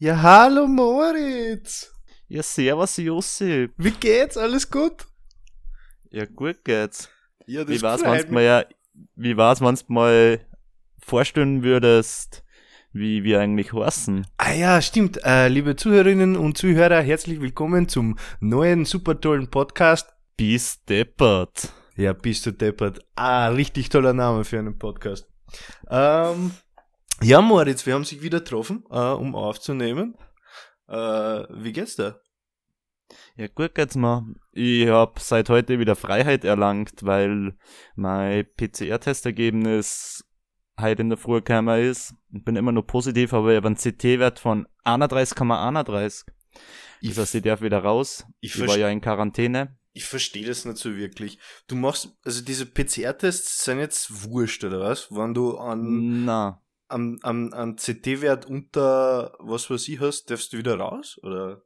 Ja, hallo Moritz. Ja, servus Josip. Wie geht's? Alles gut? Ja, gut geht's. Ja, Wie war's, wenn's mal ja, wie war's, wenn's mal vorstellen würdest, wie wir eigentlich heißen? Ah ja, stimmt. Äh, liebe Zuhörerinnen und Zuhörer, herzlich willkommen zum neuen super tollen Podcast. Bis deppert. Ja, bist du deppert. Ah, richtig toller Name für einen Podcast. Ähm, ja, Moritz, wir haben sich wieder getroffen, äh, um aufzunehmen. Äh, wie geht's dir? Ja, gut geht's mir. Ich hab seit heute wieder Freiheit erlangt, weil mein PCR-Testergebnis heute in der Früh gekommen ist. Ich bin immer nur positiv, aber ich habe einen CT-Wert von 31,31. Ich, Das heißt, ich darf wieder raus. ich, Ich war ja in Quarantäne. ich verstehe das nicht so wirklich. Du machst, also diese PCR-Tests sind jetzt wurscht, oder was? Wenn du an, Na, am, am, am CT-Wert unter was weiß ich hast, darfst du wieder raus? Oder?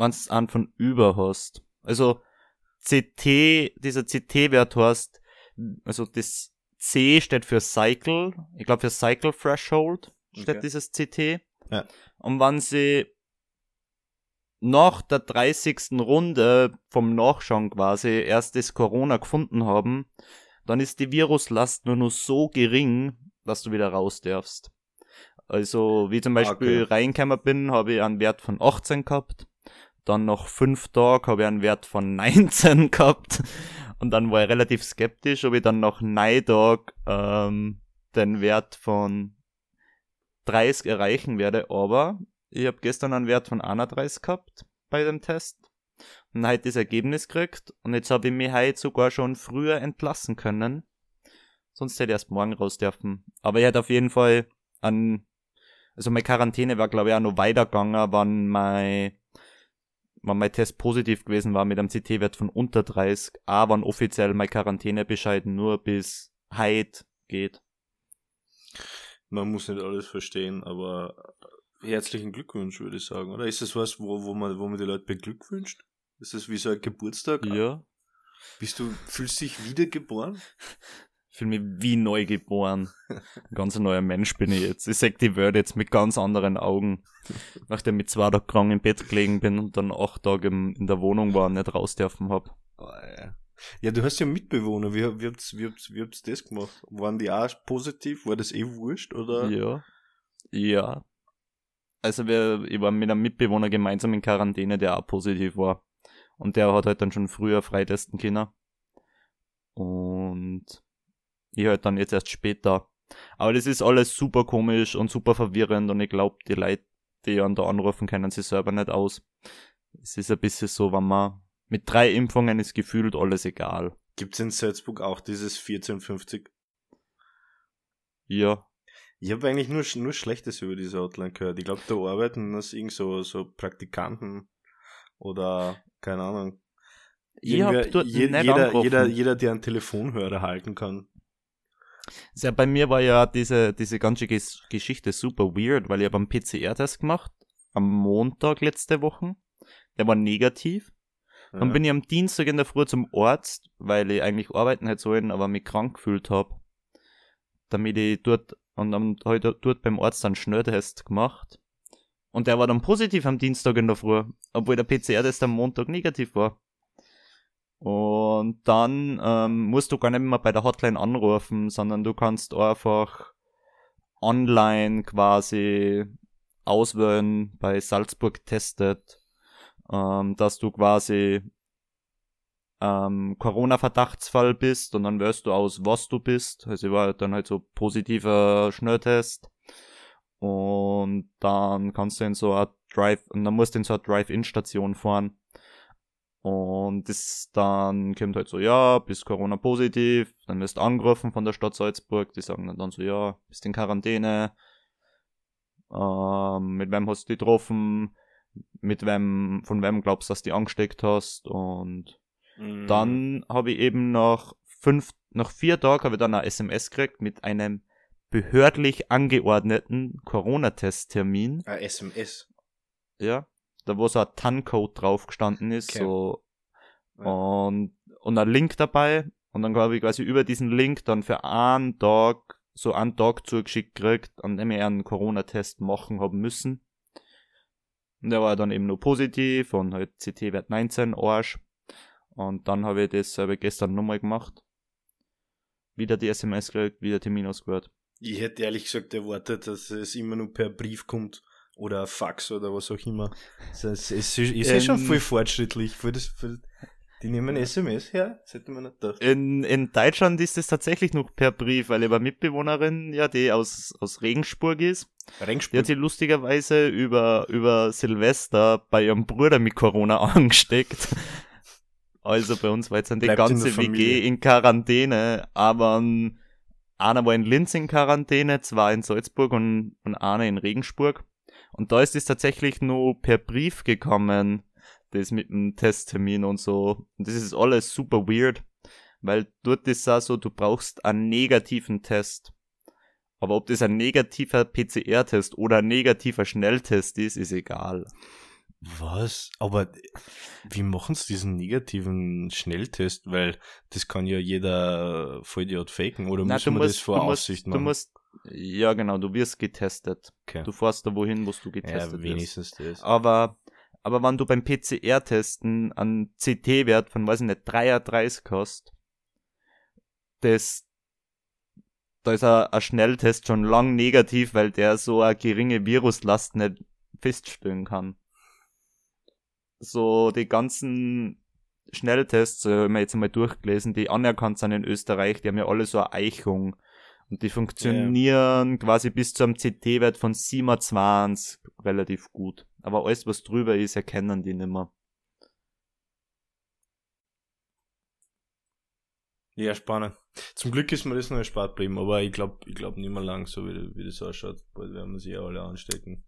wenn's einen von über hast. Also CT, dieser CT-Wert hast, also das C steht für Cycle, ich glaube für Cycle Threshold steht Okay. dieses CT. Ja. Und wenn sie nach der 30. Runde vom Nachschauen quasi erst das Corona gefunden haben, dann ist die Viruslast nur noch so gering, dass du wieder raus darfst. Also, wie zum Beispiel Okay. reingekommen bin, habe ich einen Wert von 18 gehabt. Dann nach fünf Tagen habe ich einen Wert von 19 gehabt. Und dann war ich relativ skeptisch, ob ich dann nach neun Tagen ähm, den Wert von 30 erreichen werde. Aber ich habe gestern einen Wert von 31 gehabt bei dem Test. Und heute das Ergebnis gekriegt. Und jetzt habe ich mich heute sogar schon früher entlassen können. Sonst hätte ich erst morgen raus dürfen. Aber ich hätte auf jeden Fall an, also meine Quarantäne war glaube ich auch noch weitergegangen, wenn mein, wenn mein Test positiv gewesen war mit einem CT-Wert von unter 30, aber wenn offiziell mein Quarantänebescheid nur bis heute geht. Man muss nicht alles verstehen, aber herzlichen Glückwunsch, würde ich sagen, oder? Ist das was, wo, wo man, wo man die Leute beglückwünscht? Ist das wie so ein Geburtstag? Ja. Bist du, fühlst dich wiedergeboren? Fühle mich wie neu geboren. Ein ganz neuer Mensch bin ich jetzt. Ich sag die Welt jetzt mit ganz anderen Augen. Nachdem ich zwei Tage krank im Bett gelegen bin und dann acht Tage im, in der Wohnung war und nicht raus dürfen hab. Oh, ja. ja, du hast ja Mitbewohner. Wie, wie, habt's, wie, habt's, wie habt's das gemacht? Waren die auch positiv? War das eh wurscht? Oder? Ja. Ja. Also wir, ich war mit einem Mitbewohner gemeinsam in Quarantäne, der auch positiv war. Und der hat halt dann schon früher freitesten können. Und ich halt dann jetzt erst später. Aber das ist alles super komisch und super verwirrend und ich glaube, die Leute, die einen da anrufen, kennen sich selber nicht aus. Es ist ein bisschen so, wenn man mit drei Impfungen ist gefühlt alles egal. Gibt's in Salzburg auch dieses 1450? Ja. Ich habe eigentlich nur, nur Schlechtes über diese Hotline gehört. Ich glaube, da arbeiten das irgend so, so Praktikanten oder keine Ahnung. Ich hab Irgendwer- dort je, nicht jeder, angerufen. jeder, jeder, der einen Telefonhörer halten kann. Ja, bei mir war ja diese, diese ganze Ges Geschichte super weird, weil ich habe einen PCR-Test gemacht am Montag letzte Woche. Der war negativ. Dann Ja. bin ich am Dienstag in der Früh zum Arzt, weil ich eigentlich arbeiten hätte sollen, aber mich krank gefühlt habe. Damit ich dort, und dann heute dort beim Arzt einen Schnelltest gemacht. Und der war dann positiv am Dienstag in der Früh, obwohl der PCR-Test am Montag negativ war. Und dann ähm, musst du gar nicht mehr bei der Hotline anrufen, sondern du kannst einfach online quasi auswählen bei Salzburg testet, ähm, dass du quasi ähm, Corona-Verdachtsfall bist und dann wählst du aus, was du bist. Also ich war dann halt so positiver Schnelltest. Und dann kannst du in so eine Drive, und dann musst du in so eine Drive-In-Station fahren. Und das dann kommt halt so, ja, bist Corona positiv, dann wirst du angerufen von der Stadt Salzburg, die sagen dann, so, ja, bist in Quarantäne, ähm, mit wem hast du dich getroffen, mit wem, von wem glaubst du, dass du dich angesteckt hast und Mhm. dann habe ich eben nach fünf, nach vier Tagen habe ich dann eine SMS gekriegt mit einem behördlich angeordneten Corona-Testtermin. Ah, SMS. Ja. Da wo so ein TAN-Code drauf gestanden ist, Okay. so Ja. und, und ein Link dabei. Und dann habe ich quasi über diesen Link dann für einen Tag, so einen Tag zugeschickt gekriegt, an dem ich einen Corona-Test machen haben müssen. Und der war dann eben nur positiv und halt CT-Wert 19, Arsch. Und dann habe ich das selber gestern nochmal gemacht. Wieder die SMS gekriegt, wieder Termin ausgehört. Ich hätte ehrlich gesagt erwartet, dass es immer nur per Brief kommt oder Fax oder was auch immer. Das heißt, es ist, ist ähm, schon voll fortschrittlich. Voll das, voll, die nehmen SMS her, das hätte man nicht gedacht. In, in Deutschland ist es tatsächlich noch per Brief, weil ich eine Mitbewohnerin, ja, die aus, aus Regensburg ist. Regensburg. Die hat sich lustigerweise über, über Silvester bei ihrem Bruder mit Corona angesteckt. Also bei uns war jetzt dann die Bleibt ganze WG in Quarantäne, aber um, einer war in Linz in Quarantäne, zwei in Salzburg und, und einer in Regensburg. Und da ist es tatsächlich nur per Brief gekommen das mit dem Testtermin und so. Und das ist alles super weird, weil dort ist auch so, du brauchst einen negativen Test. Aber ob das ein negativer PCR-Test oder ein negativer Schnelltest ist, ist egal. Was? Aber wie machen sie diesen negativen Schnelltest? Weil das kann ja jeder Vollidiot faken oder muss man musst, das vor Aussicht musst, machen? Du musst, ja genau, du wirst getestet. Okay. Du fährst da wohin, wo du getestet ja, wenigstens wirst. Das. Aber aber wenn du beim PCR-Testen einen CT-Wert von, weiß ich nicht, 33 hast, das, da ist ein, ein Schnelltest schon lang negativ, weil der so eine geringe Viruslast nicht feststellen kann. So, die ganzen Schnelltests, äh, haben wir jetzt einmal durchgelesen, die anerkannt sind in Österreich, die haben ja alle so eine Eichung. Und die funktionieren ja. quasi bis zu einem CT-Wert von 27 relativ gut. Aber alles, was drüber ist, erkennen die nimmer. Ja, spannend. Zum Glück ist mir das noch erspart geblieben, aber ich glaube ich glaub nicht mehr lang, so wie, wie das ausschaut. Bald werden wir sie ja alle anstecken.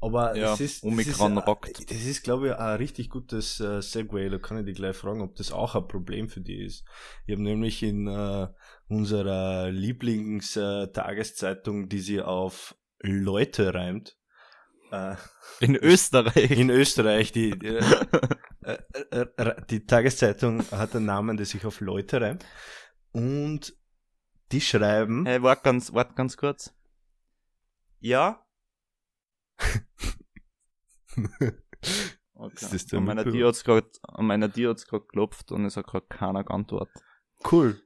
Aber ja, das ist, Omikron das ist, rockt. Das ist, glaube ich, ein richtig gutes äh, Segway. Da kann ich dich gleich fragen, ob das auch ein Problem für dich ist. Ich habe nämlich in äh, unserer Lieblingstageszeitung, die sie auf Leute reimt, äh, in Österreich. In Österreich, die, die, äh, äh, äh, die Tageszeitung hat einen Namen, der sich auf Leute reimt. Und die schreiben. Hey, wart ganz, wart ganz kurz. Ja? okay. Ist das der an, meiner Tür hat's grad, an meiner Tür hat's gerade geklopft und es hat gerade keiner geantwortet. Cool.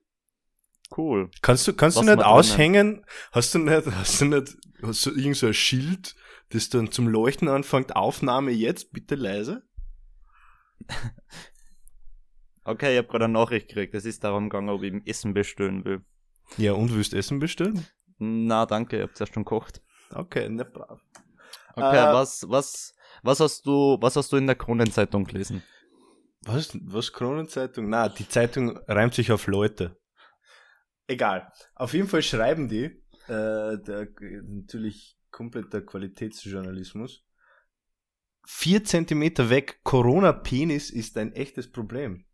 Cool. Kannst du, kannst du nicht aushängen? Hast du nicht, hast du nicht, hast du irgend so ein Schild, das dann zum Leuchten anfängt? Aufnahme jetzt, bitte leise? okay, ich habe gerade eine Nachricht gekriegt. Es ist darum gegangen, ob ich Essen bestellen will. Ja, und willst du Essen bestellen? Na, danke, ich habe zuerst schon gekocht. Okay, ne brav. Okay, äh, was, was, was hast du, was hast du in der Kronenzeitung gelesen? Was, was Kronenzeitung? Na, die Zeitung reimt sich auf Leute. Egal. Auf jeden Fall schreiben die, äh, der, natürlich kompletter Qualitätsjournalismus. Vier Zentimeter weg, Corona-Penis ist ein echtes Problem.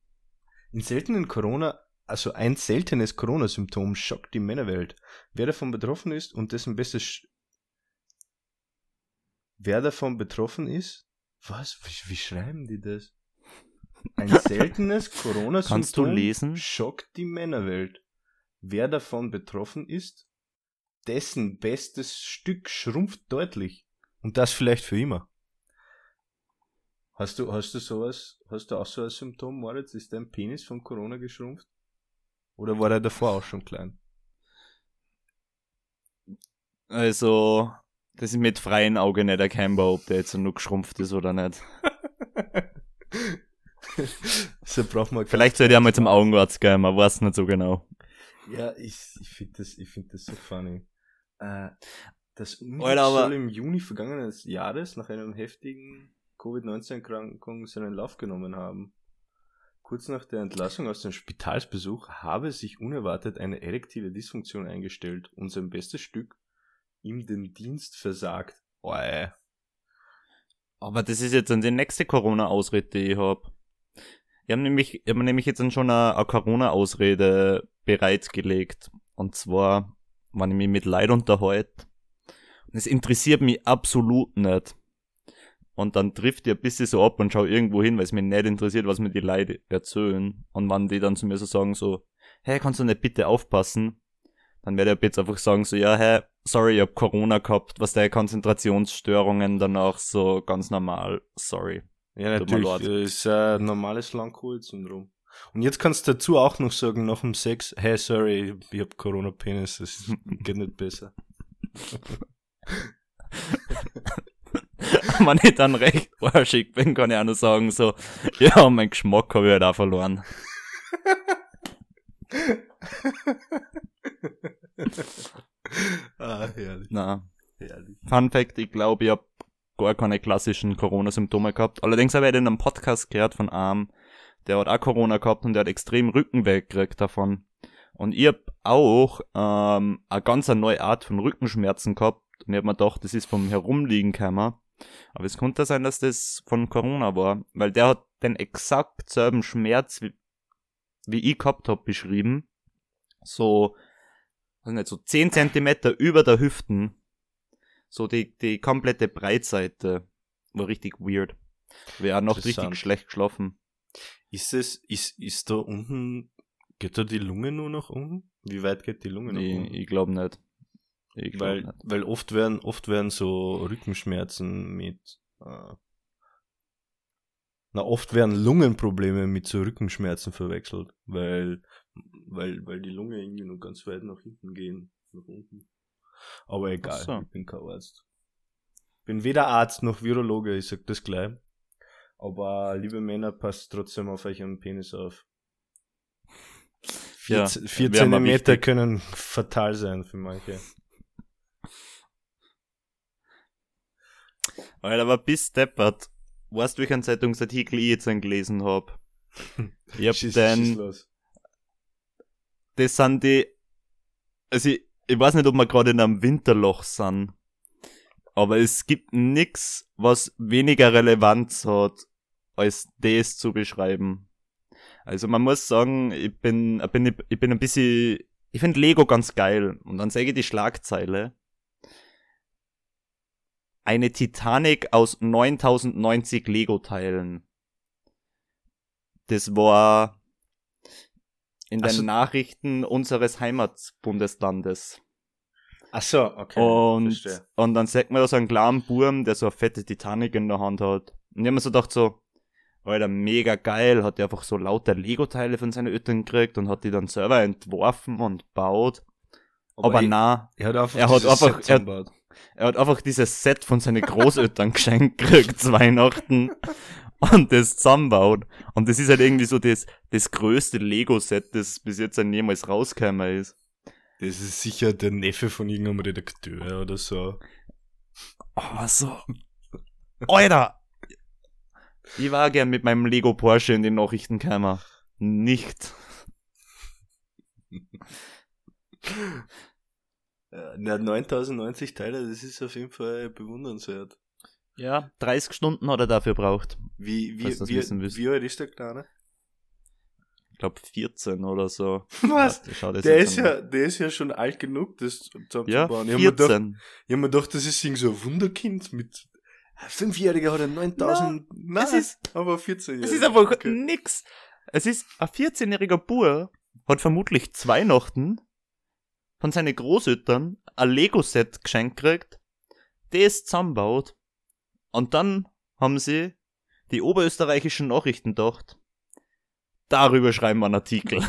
In seltenen Corona, also ein seltenes Corona-Symptom schockt die Männerwelt. Wer davon betroffen ist und dessen bestes wer davon betroffen ist? Was? Wie, wie schreiben die das? Ein seltenes Corona-Symptom schockt die Männerwelt. Wer davon betroffen ist, dessen bestes Stück schrumpft deutlich. Und das vielleicht für immer. Hast du, hast du sowas, hast du auch so ein Symptom, Moritz? Ist dein Penis von Corona geschrumpft? Oder war er davor auch schon klein? Also, das ist mit freiem Auge nicht erkennbar, ob der jetzt nur geschrumpft ist oder nicht. so braucht man Vielleicht sollte er mal zum Augenarzt gehen, man weiß nicht so genau. Ja, ich, ich finde das, ich find das so funny. Äh, das Unglück soll im Juni vergangenen Jahres nach einem heftigen Covid-19-Erkrankung seinen Lauf genommen haben. Kurz nach der Entlassung aus dem Spitalsbesuch habe sich unerwartet eine erektile Dysfunktion eingestellt und sein bestes Stück ihm den Dienst versagt. Ey. Aber das ist jetzt dann die nächste Corona-Ausrede, die ich habe. Ich habe nämlich, ich hab nämlich jetzt schon eine, eine Corona-Ausrede bereitgelegt. Und zwar, wenn ich mich mit Leid unterhalte. Und es interessiert mich absolut nicht. Und dann trifft ich ein bisschen so ab und schau irgendwo hin, weil es mich nicht interessiert, was mir die Leute erzählen. Und wenn die dann zu mir so sagen so, hey, kannst du nicht bitte aufpassen? Dann werde ich jetzt einfach sagen so, ja, hey, sorry, ich hab Corona gehabt, was der Konzentrationsstörungen danach so ganz normal, sorry. Ja, natürlich. Das ist ein normales Long-Covid-Syndrom. Und jetzt kannst du dazu auch noch sagen, nach dem Sex, hey, sorry, ich hab Corona-Penis, das geht nicht besser. Wenn ich dann recht arschig bin, kann ich auch nur sagen so, ja, mein Geschmack habe ich halt auch verloren. ah, herrlich, Na, herrlich. Fun Fact, ich glaube, ich habe gar keine klassischen Corona-Symptome gehabt. Allerdings habe ich in einem Podcast gehört von einem, der hat auch Corona gehabt und der hat extrem Rückenweh gekriegt davon. Und ich hab auch ähm, eine ganz neue Art von Rückenschmerzen gehabt. Und ich hab mir gedacht, das ist vom Herumliegen gekommen. Aber es konnte sein, dass das von Corona war. Weil der hat den exakt selben Schmerz, wie, wie ich gehabt hab, beschrieben. So, weiß nicht, so 10 Zentimeter über der Hüften. So die, die komplette Breitseite. War richtig weird. Wir haben noch richtig schlecht geschlafen. Ist es, ist, ist da unten, geht da die Lunge nur nach unten? Wie weit geht die Lunge nach Ich, unten? ich glaube nicht. Ich glaub weil, nicht. weil oft werden, oft werden so Rückenschmerzen mit, äh, na, oft werden Lungenprobleme mit so Rückenschmerzen verwechselt, weil, weil, weil die Lunge irgendwie nur ganz weit nach hinten gehen, nach unten. Aber egal, so. ich bin kein Arzt. Bin weder Arzt noch Virologe, ich sag das gleich. Aber liebe Männer, passt trotzdem auf euren Penis auf. Vier, Ja, vier Zentimeter können fatal sein für manche. Alter, aber bis deppert. Weißt du, welchen Zeitungsartikel ich jetzt gelesen hab? Ich hab Schieß- den, schieß los. das sind die, also ich, ich weiß nicht, ob wir gerade in einem Winterloch sind, aber es gibt nix, was weniger Relevanz hat, als das zu beschreiben. Also man muss sagen, ich bin, ich bin, ich bin ein bisschen, ich finde Lego ganz geil. Und dann sage ich die Schlagzeile. Eine Titanic aus 9090 Lego-Teilen. Das war in den Also- Nachrichten unseres Heimatbundeslandes. Ach so, okay. Und, verstehe. und dann sagt man da so einen kleinen Burm, der so eine fette Titanic in der Hand hat. Und ich hab mir so gedacht so, Alter, mega geil, hat er einfach so lauter Lego-Teile von seinen Eltern gekriegt und hat die dann selber entworfen und baut. Aber, ich- na, er hat einfach, er hat einfach- er-. Er hat einfach dieses Set von seinen Großeltern geschenkt gekriegt zu Weihnachten und das zusammenbaut. Und das ist halt irgendwie so das, das größte Lego-Set, das bis jetzt dann jemals rausgekommen ist. Das ist sicher der Neffe von irgendeinem Redakteur oder so. Oh, so. Alter! Ich war gern mit meinem Lego Porsche in den Nachrichtenkammer. Nicht. Ja, na, 9090 Teile, das ist auf jeden Fall bewundernswert. Ja, 30 Stunden hat er dafür braucht. Wie, wie, wie, willst. wie alt ist der Kleine? Ich glaube 14 oder so. Was? Das Der ist an. ja, der ist ja schon alt genug, das Ja, zusammenzubauen. ich hab mir 14. hab mir gedacht, das ist irgend so ein Wunderkind mit Fünfjähriger hat er 9000. Nein, es ist- aber 14 Es ist einfach okay. nix. Es ist ein 14-jähriger Bur, hat vermutlich zu Weihnachten von seinen Großeltern ein Lego-Set geschenkt gekriegt, das zusammenbaut und dann haben sie die oberösterreichischen Nachrichten gedacht, darüber schreiben wir einen Artikel.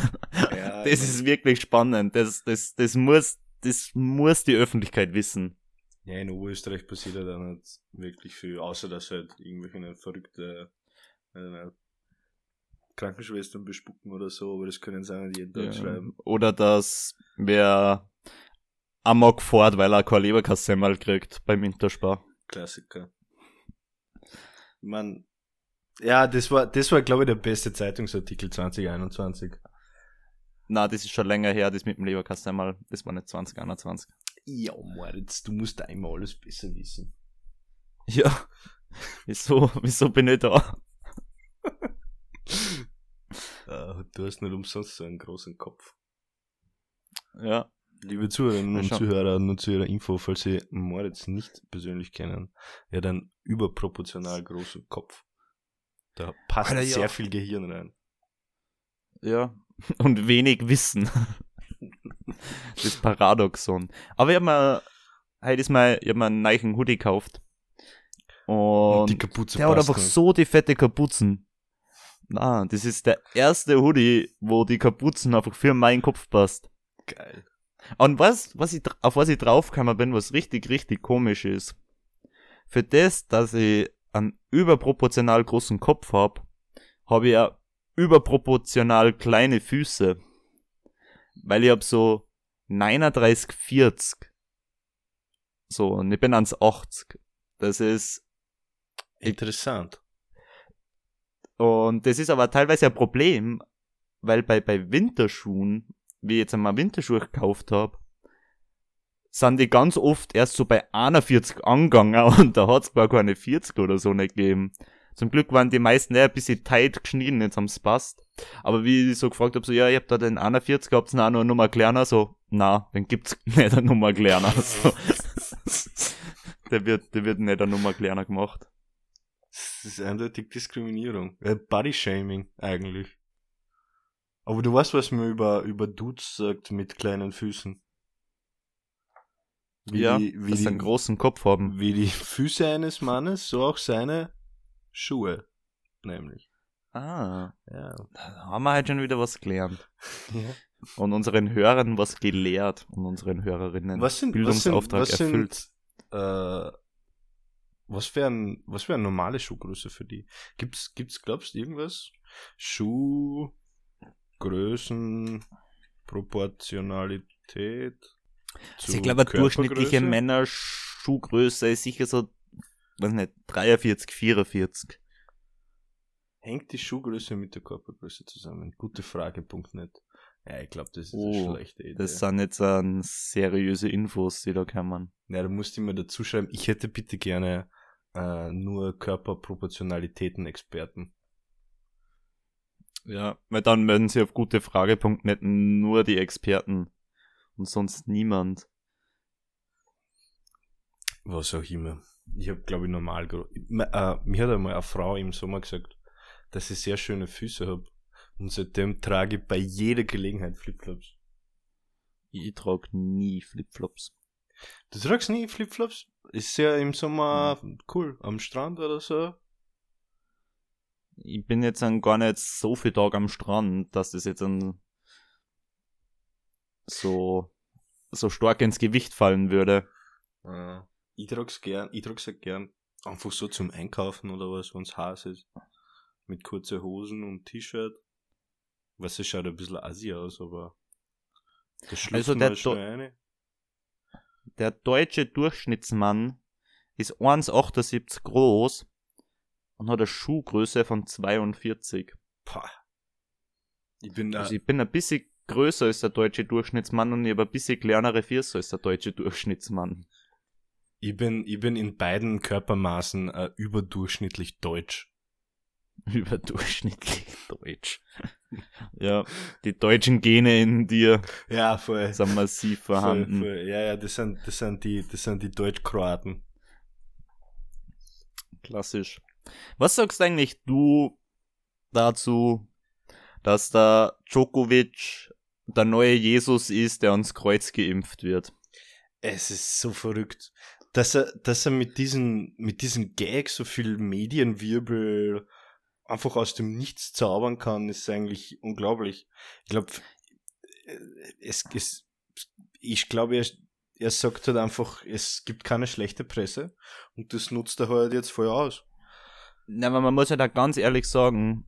Ja, Das ist wirklich spannend. Das, das, das muss, das muss die Öffentlichkeit wissen. Ja, in Oberösterreich passiert ja dann nicht wirklich viel, außer dass halt irgendwelche verrückte äh, Krankenschwestern bespucken oder so, aber das können sie auch nicht jeden Tag Ja. schreiben. Oder dass wer Amok fährt, weil er kein Leberkassemmel kriegt beim Interspar. Klassiker. Man, ja, das war, das war, glaube ich, der beste Zeitungsartikel 2021. Na, das ist schon länger her, das mit dem Leberkassemmel. Das war nicht 2021. Ja, Moritz, du musst einmal alles besser wissen. Ja. Wieso, wieso bin ich da? Äh, du hast nicht umsonst so einen großen Kopf. Ja. Liebe Zuhörerinnen Ja, und. Zuhörer, nur zu ihrer Info, falls Sie Moritz nicht persönlich kennen, er hat einen überproportional großen Kopf. Da passt Alter, ja. sehr viel Gehirn rein. Ja. Und wenig Wissen. das Paradoxon. Aber ich hab mir, heute ist mal, ich hab mir einen neuen Hoodie gekauft. Und, die Kapuze der hat einfach nicht. so die fette Kapuzen. Na, das ist der erste Hoodie, wo die Kapuzen einfach für meinen Kopf passt. Geil. Und was, was ich, auf was ich draufgekommen bin, was richtig, richtig komisch ist. Für das, dass ich einen überproportional großen Kopf hab, habe ich ja überproportional kleine Füße. Weil ich hab so 39, 40. So, und ich bin 1,80. Das ist, Interessant. Und das ist aber teilweise ein Problem, weil bei, bei Winterschuhen, wie ich jetzt einmal Winterschuhe gekauft hab, sind die ganz oft erst so bei 41 angegangen und da hat's gar keine 40 oder so nicht gegeben. Zum Glück waren die meisten eher ein bisschen tight geschnitten, jetzt haben's passt. Aber wie ich so gefragt hab, so, ja, ich hab da den 41, habt's noch eine Nummer kleiner, so, na, den gibt's nicht eine Nummer kleiner, so. der wird, der wird nicht eine Nummer kleiner gemacht. Das ist eindeutig Diskriminierung. Äh, Bodyshaming eigentlich. Aber du weißt, was man über, über Dudes sagt mit kleinen Füßen. Wie ja, die, wie dass sie die, einen großen Kopf haben. wie die Füße eines Mannes, so auch seine Schuhe. Nämlich. Ah, Ja. da haben wir halt schon wieder was gelernt. ja. Und unseren Hörern was gelehrt und unseren Hörerinnen Was sind, Bildungsauftrag was sind, was erfüllt. Sind, äh, was wären, was wäre normale Schuhgröße für die? Gibt's, gibt's, glaubst du, irgendwas? Schuhgrößen, Proportionalität. Also ich glaube, eine durchschnittliche Körpergröße? Männerschuhgröße ist sicher so, weiß nicht, 43, 44. Hängt die Schuhgröße mit der Körpergröße zusammen? Gute Frage, Punkt net. Ja, ich glaube, das ist Oh, eine schlechte Idee. Das sind jetzt ähm, seriöse Infos, die da kommen. Ja, du musst immer dazu schreiben, ich hätte bitte gerne äh, nur Körperproportionalitäten-Experten. Ja, weil dann werden sie auf gutefrage.net nur die Experten und sonst niemand. Was auch immer. Ich habe, glaube ich, normal. Äh, mir hat einmal eine Frau im Sommer gesagt, dass ich sehr schöne Füße habe. Und seitdem trage ich bei jeder Gelegenheit Flipflops. Ich trage nie Flipflops. Du tragst nie Flipflops? Ist ja im Sommer Hm. cool. Am Strand oder so. Ich bin jetzt dann gar nicht so viel Tag am Strand, dass das jetzt ein so so stark ins Gewicht fallen würde. Äh, ich trag's gern. Ich trag's ja gern. Einfach so zum Einkaufen oder was, wenn's heiß ist. Mit kurze Hosen und T-Shirt. Was es schaut ein bisschen assi aus, aber. Das Also der schnell rein. Der deutsche Durchschnittsmann ist 1,78 groß und hat eine Schuhgröße von 42. Pah. Ich bin. Also ich bin ein bisschen größer als der deutsche Durchschnittsmann und ich habe ein bisschen kleinere Füße als der deutsche Durchschnittsmann. Ich bin, ich bin in beiden Körpermaßen äh, überdurchschnittlich deutsch. Überdurchschnittlich deutsch. ja, die deutschen Gene in dir Ja, voll. sind massiv voll, vorhanden. voll. Ja, ja, das sind, das sind die, das sind die Deutsch-Kroaten. Klassisch. Was sagst eigentlich du dazu, dass der Djokovic der neue Jesus ist, der ans Kreuz geimpft wird? Es ist so verrückt. Dass er, dass er mit diesen, mit diesen Gags so viel Medienwirbel einfach aus dem Nichts zaubern kann, ist eigentlich unglaublich. Ich glaube, es, es, ich glaube, er, er sagt halt einfach, es gibt keine schlechte Presse und das nutzt er halt jetzt voll aus. Na, aber man muss ja da ganz ehrlich sagen,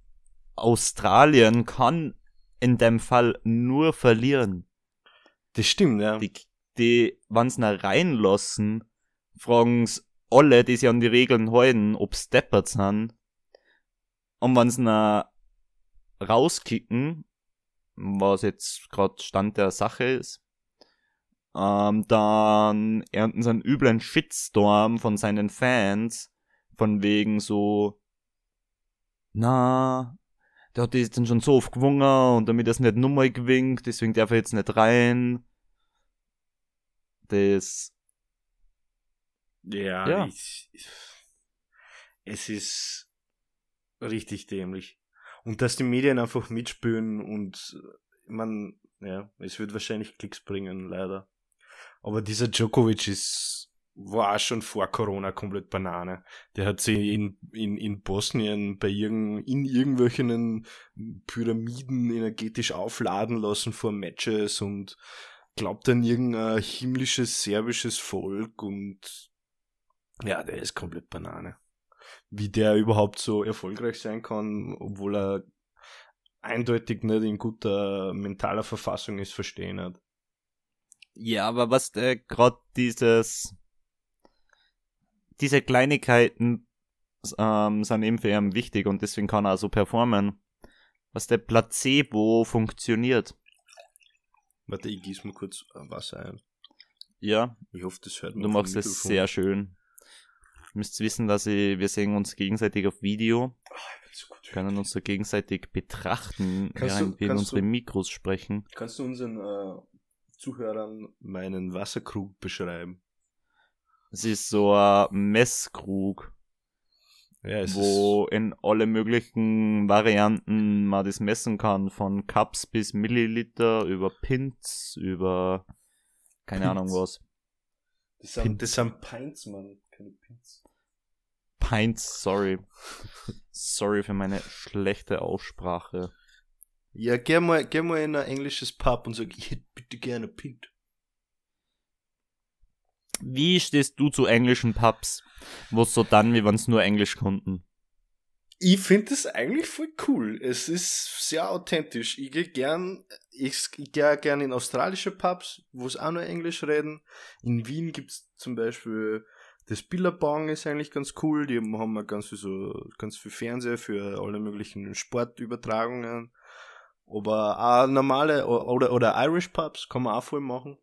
Australien kann in dem Fall nur verlieren. Das stimmt, ja. Die, die wenn's na reinlassen, fragen's alle, die sich an die Regeln halten, ob steppert sind. Und wenn's na rauskicken, was jetzt grad Stand der Sache ist, ähm, dann ernten sie einen üblen Shitstorm von seinen Fans, von wegen so, na, der hat das jetzt dann schon so oft gewungen und damit er es nicht nochmal gewinkt, deswegen darf er jetzt nicht rein. Das, Ja, Ja. Ich, es ist richtig dämlich. Und dass die Medien einfach mitspülen und man, ja, es wird wahrscheinlich Klicks bringen, leider. Aber dieser Djokovic ist, war auch schon vor Corona komplett Banane. Der hat sie in, in, in Bosnien bei irgend, in irgendwelchen Pyramiden energetisch aufladen lassen vor Matches und glaubt an irgendein himmlisches serbisches Volk und ja, der ist komplett Banane. Wie der überhaupt so erfolgreich sein kann, obwohl er eindeutig nicht in guter mentaler Verfassung ist, verstehen hat. Ja, aber was der gerade dieses diese Kleinigkeiten ähm, sind eben für ihn wichtig und deswegen kann er so performen. Was der Placebo funktioniert. Warte, ich gieße mal kurz Wasser ein. Ja. Ich hoffe, das hört man. Du machst es sehr schön. Müsst wissen, dass ich, wir sehen uns gegenseitig auf Video. Oh, so können uns so gegenseitig betrachten, kannst während du, wir in unsere du, Mikros sprechen. Kannst du unseren äh, Zuhörern meinen Wasserkrug beschreiben? Es ist so ein Messkrug, ja, wo in alle möglichen Varianten man das messen kann, von Cups bis Milliliter, über Pints, über keine Pints. Ahnung was. Das sind, das sind Pints, Mann, keine Pints. Pints, sorry. sorry für meine schlechte Aussprache. Ja, geh mal, geh mal in ein englisches Pub und sag, ich hätte bitte gerne Pint. Wie stehst du zu englischen Pubs, wo so dann, wie wenn es nur Englisch konnten? Ich finde das eigentlich voll cool. Es ist sehr authentisch. Ich gehe gern, ich, ich gehe gern in australische Pubs, wo es auch nur Englisch reden. In Wien gibt's zum Beispiel das Billabong ist eigentlich ganz cool. Die haben ganz viel so, ganz viel Fernseher für alle möglichen Sportübertragungen. Aber auch normale oder, oder Irish Pubs kann man auch voll machen.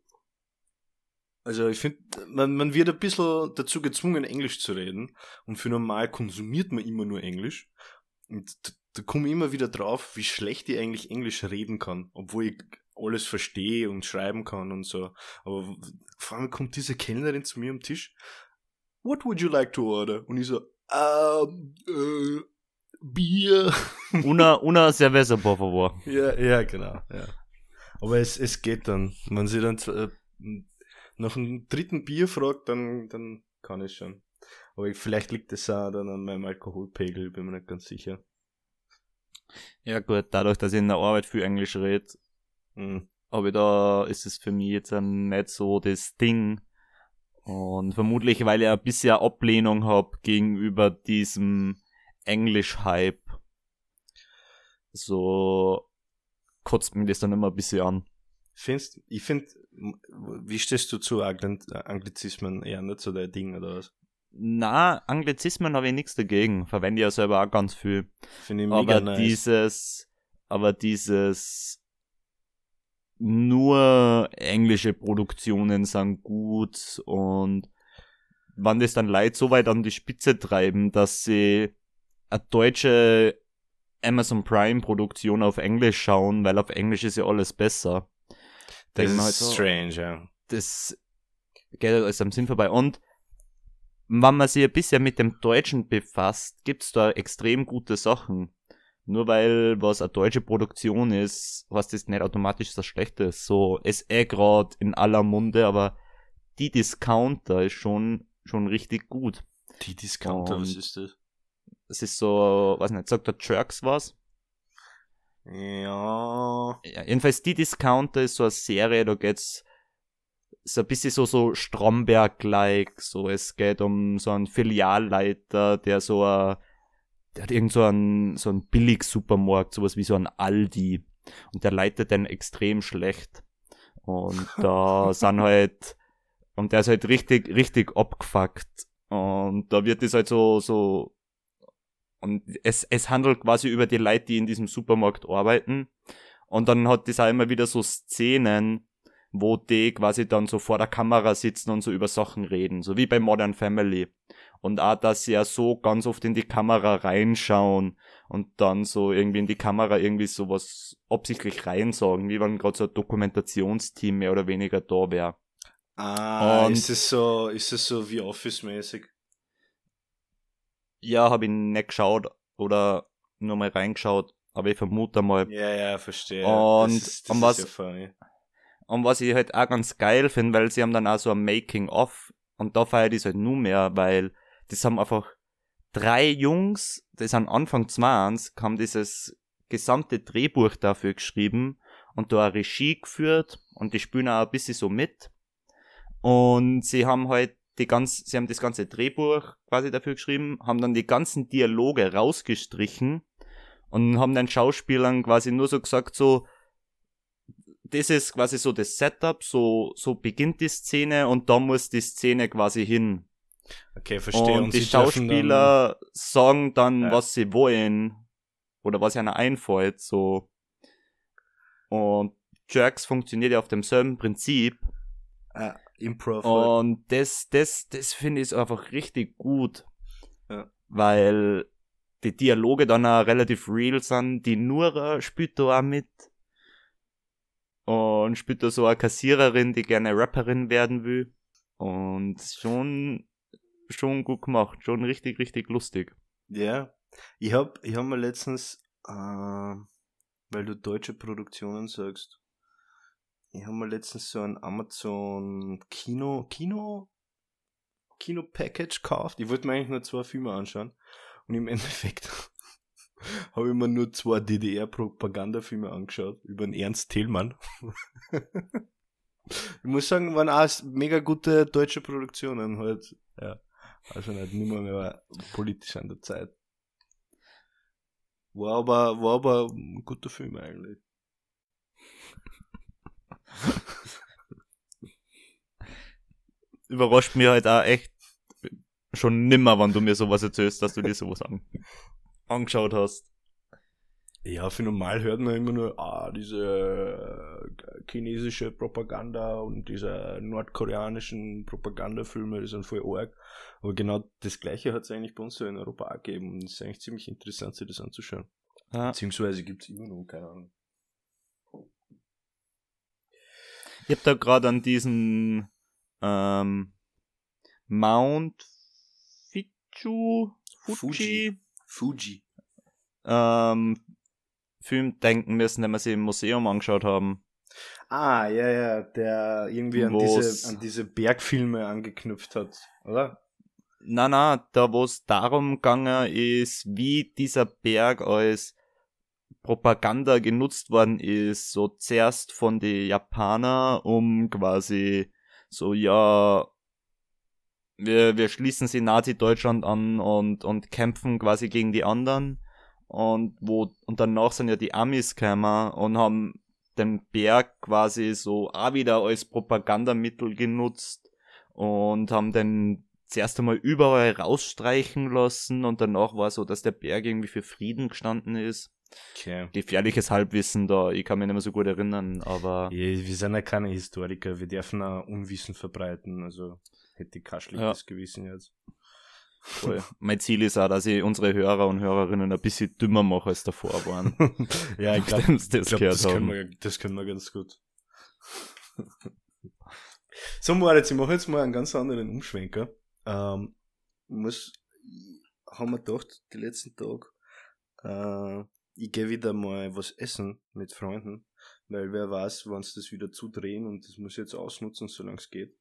Also ich finde, man, man wird ein bisschen dazu gezwungen, Englisch zu reden. Und für normal konsumiert man immer nur Englisch. Und da, da komme ich immer wieder drauf, wie schlecht ich eigentlich Englisch reden kann, obwohl ich alles verstehe und schreiben kann und so. Aber vor allem kommt diese Kellnerin zu mir am Tisch. What would you like to order? Und ich so, um, uh, Bier. Una, una cerveza, por favor. Ja, ja, genau. Ja. Aber es, es geht dann. Wenn sie dann äh, nach dem dritten Bier fragt, dann, dann kann ich schon. Aber ich, vielleicht liegt es auch dann an meinem Alkoholpegel, bin mir nicht ganz sicher. Ja gut, dadurch, dass ich in der Arbeit viel Englisch rede, mhm. aber da ist es für mich jetzt nicht so das Ding. Und vermutlich, weil ich ein bisschen Ablehnung habe gegenüber diesem Englisch-Hype, so kotzt mir das dann immer ein bisschen an. Findest, ich finde, wie stehst du zu Anglizismen eher nicht so dein Ding oder was? Na, Anglizismen habe ich nichts dagegen. Verwende ja selber auch ganz viel. Finde ich mega aber nice. dieses, aber dieses nur englische Produktionen sind gut und wann das dann Leute so weit an die Spitze treiben, dass sie eine deutsche Amazon Prime Produktion auf Englisch schauen, weil auf Englisch ist ja alles besser. Das ist halt so, strange, ja. Das geht halt alles am Sinn vorbei. Und wenn man sich ein bisschen mit dem Deutschen befasst, gibt's da extrem gute Sachen. Nur weil was eine deutsche Produktion ist, heißt das nicht automatisch das Schlechte. So, es eh grad in aller Munde, aber die Discounter ist schon, schon richtig gut. Die Discounter, Und was ist das? Das ist so, weiß nicht, sagt der Jerks was? Ja. ja. Jedenfalls die Discounter ist so eine Serie, da geht's so ein bisschen so, so Stromberg-like, so es geht um so einen Filialleiter, der so ein, der hat irgend so einen, so einen Billig-Supermarkt, sowas wie so ein Aldi. Und der leitet den extrem schlecht. Und da sind halt, und der ist halt richtig, richtig abgefuckt. Und da wird das halt so, so und es, es handelt quasi über die Leute, die in diesem Supermarkt arbeiten. Und dann hat das auch immer wieder so Szenen, wo die quasi dann so vor der Kamera sitzen und so über Sachen reden, so wie bei Modern Family. Und auch, dass sie ja so ganz oft in die Kamera reinschauen und dann so irgendwie in die Kamera irgendwie sowas absichtlich reinsagen, wie wenn gerade so ein Dokumentationsteam mehr oder weniger da wäre. Ah, und ist es so, ist es so wie Office-mäßig? ja, habe ich nicht geschaut oder nur mal reingeschaut. aber ich vermute mal. Ja, ja, verstehe. Und- das ist, das und was- ja funny. Und was ich halt auch ganz geil finde, weil sie haben dann auch so ein Making-of und da feiert ich halt nur mehr, weil das haben einfach drei Jungs, das sind Anfang 20, haben dieses gesamte Drehbuch dafür geschrieben und da eine Regie geführt und die spielen auch ein bisschen so mit. Und sie haben halt die ganz, sie haben das ganze Drehbuch quasi dafür geschrieben, haben dann die ganzen Dialoge rausgestrichen und haben den Schauspielern quasi nur so gesagt, so, das ist quasi so das Setup, so, so beginnt die Szene und da muss die Szene quasi hin. Okay, verstehe. Und, die sie dürfen Schauspieler sagen dann, Ja. was sie wollen. Oder was ihnen einfällt, so. Und Jerks funktioniert ja auf demselben Prinzip. Dann, äh, Improv. Oh. Und das, das, das finde ich einfach richtig gut. Ja. Weil die Dialoge dann auch relativ real sind. Die Nura spielt da auch mit. Und spielt da so eine Kassiererin, die gerne Rapperin werden will. Und schon, schon gut gemacht. Schon richtig, richtig lustig. Ja, ich hab, ich hab mal letztens, äh, weil du deutsche Produktionen sagst, ich hab mal letztens so ein Amazon Kino, Kino, Kino Package gekauft. Ich wollte mir eigentlich nur zwei Filme anschauen und im Endeffekt habe ich mir nur zwei DDR-Propagandafilme angeschaut über den Ernst Thälmann. ich muss sagen, waren auch mega gute deutsche Produktionen halt. Ja. Also nicht nimmer mehr politisch an der Zeit. War aber, war aber ein guter Film eigentlich. Überrascht mir halt auch echt schon nimmer, wenn du mir sowas erzählst, dass du dir sowas an angeschaut hast. Ja, für normal hört man immer nur, ah, diese äh, chinesische Propaganda und diese nordkoreanischen Propagandafilme, die sind voll arg. Aber genau das gleiche hat es eigentlich bei uns so in Europa auch gegeben und es ist eigentlich ziemlich interessant, sich das anzuschauen. Ja. Beziehungsweise gibt es immer noch, keine Ahnung. Ich hab da gerade an diesen ähm, Mount Fichu, Fuji, Fuji. Fuji. Ähm, Film denken müssen, den wir sie im Museum angeschaut haben. Ah, ja, ja, der irgendwie an diese, an diese Bergfilme angeknüpft hat, oder? Na, na, da wo es darum gegangen ist, wie dieser Berg als Propaganda genutzt worden ist, so zuerst von den Japaner, um quasi so, ja, wir, wir schließen sie Nazi-Deutschland an und, und kämpfen quasi gegen die anderen. Und wo, und danach sind ja die Amis gekommen und haben den Berg quasi so auch wieder als Propagandamittel genutzt und haben den zuerst einmal überall rausstreichen lassen und danach war so, dass der Berg irgendwie für Frieden gestanden ist. Okay. Gefährliches Halbwissen da, ich kann mich nicht mehr so gut erinnern, aber Ja, wir sind ja keine Historiker, wir dürfen auch Unwissen verbreiten, also hätte ich kein schlechtes Gewissen jetzt. Voll. mein Ziel ist auch, dass ich unsere Hörer und Hörerinnen ein bisschen dümmer mache, als davor waren. ja, ich glaube, das glaub, das, können haben. wir, das können wir ganz gut. so, Moritz, ich mache jetzt mal einen ganz anderen Umschwenker. Ähm, ich muss, haben wir gedacht, die letzten Tage, äh, ich gehe wieder mal was essen mit Freunden, weil wer weiß, wann sie das wieder zudrehen und das muss ich jetzt ausnutzen, solange es geht.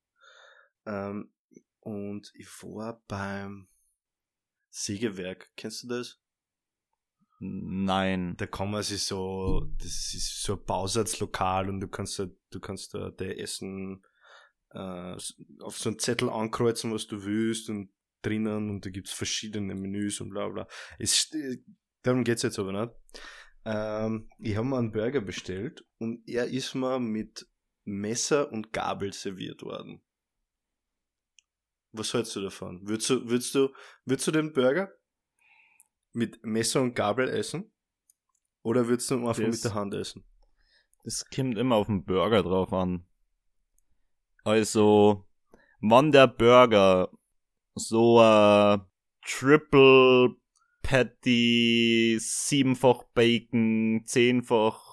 Ähm, und ich war beim Sägewerk. Kennst du das? Nein. Da kann man sich so, das ist so ein Bausatzlokal und du kannst da, du kannst da der Essen äh, auf so einen Zettel ankreuzen, was du willst und drinnen und da gibt's verschiedene Menüs und bla bla. Es, darum geht's jetzt aber nicht. Ähm, ich habe mir einen Burger bestellt und er ist mir mit Messer und Gabel serviert worden. Was hältst du davon? Würdest du, würdest du, würdest du den Burger mit Messer und Gabel essen? Oder würdest du ihn einfach Das- mit der Hand essen? Das kommt immer auf den Burger drauf an. Also, wann der Burger so ein Triple Patty, siebenfach Bacon, zehnfach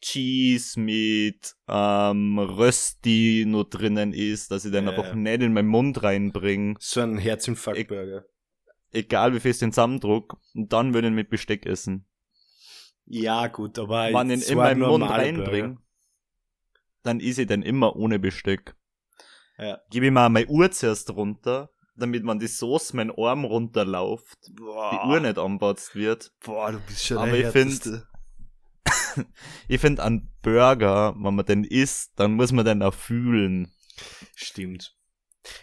Cheese mit ähm, Rösti nur drinnen ist, dass ich den Ja, einfach ja. nicht in meinen Mund reinbringe, So ein Herzinfarkt-Burger. egal wie viel ich den zusammendruck, und dann würde ich mit Besteck essen. Ja, gut, aber wenn ich ihn in meinen Mund reinbringe, dann ist ich dann immer ohne Besteck. Ja. Gebe ich mal meine Uhr zuerst runter, damit man die Sauce mein Arm runterläuft, Boah. die Uhr nicht anpatzt wird. Boah, du bist schon Aber ich find- Härteste. Ich finde, an Burger, wenn man den isst, dann muss man den auch fühlen. Stimmt.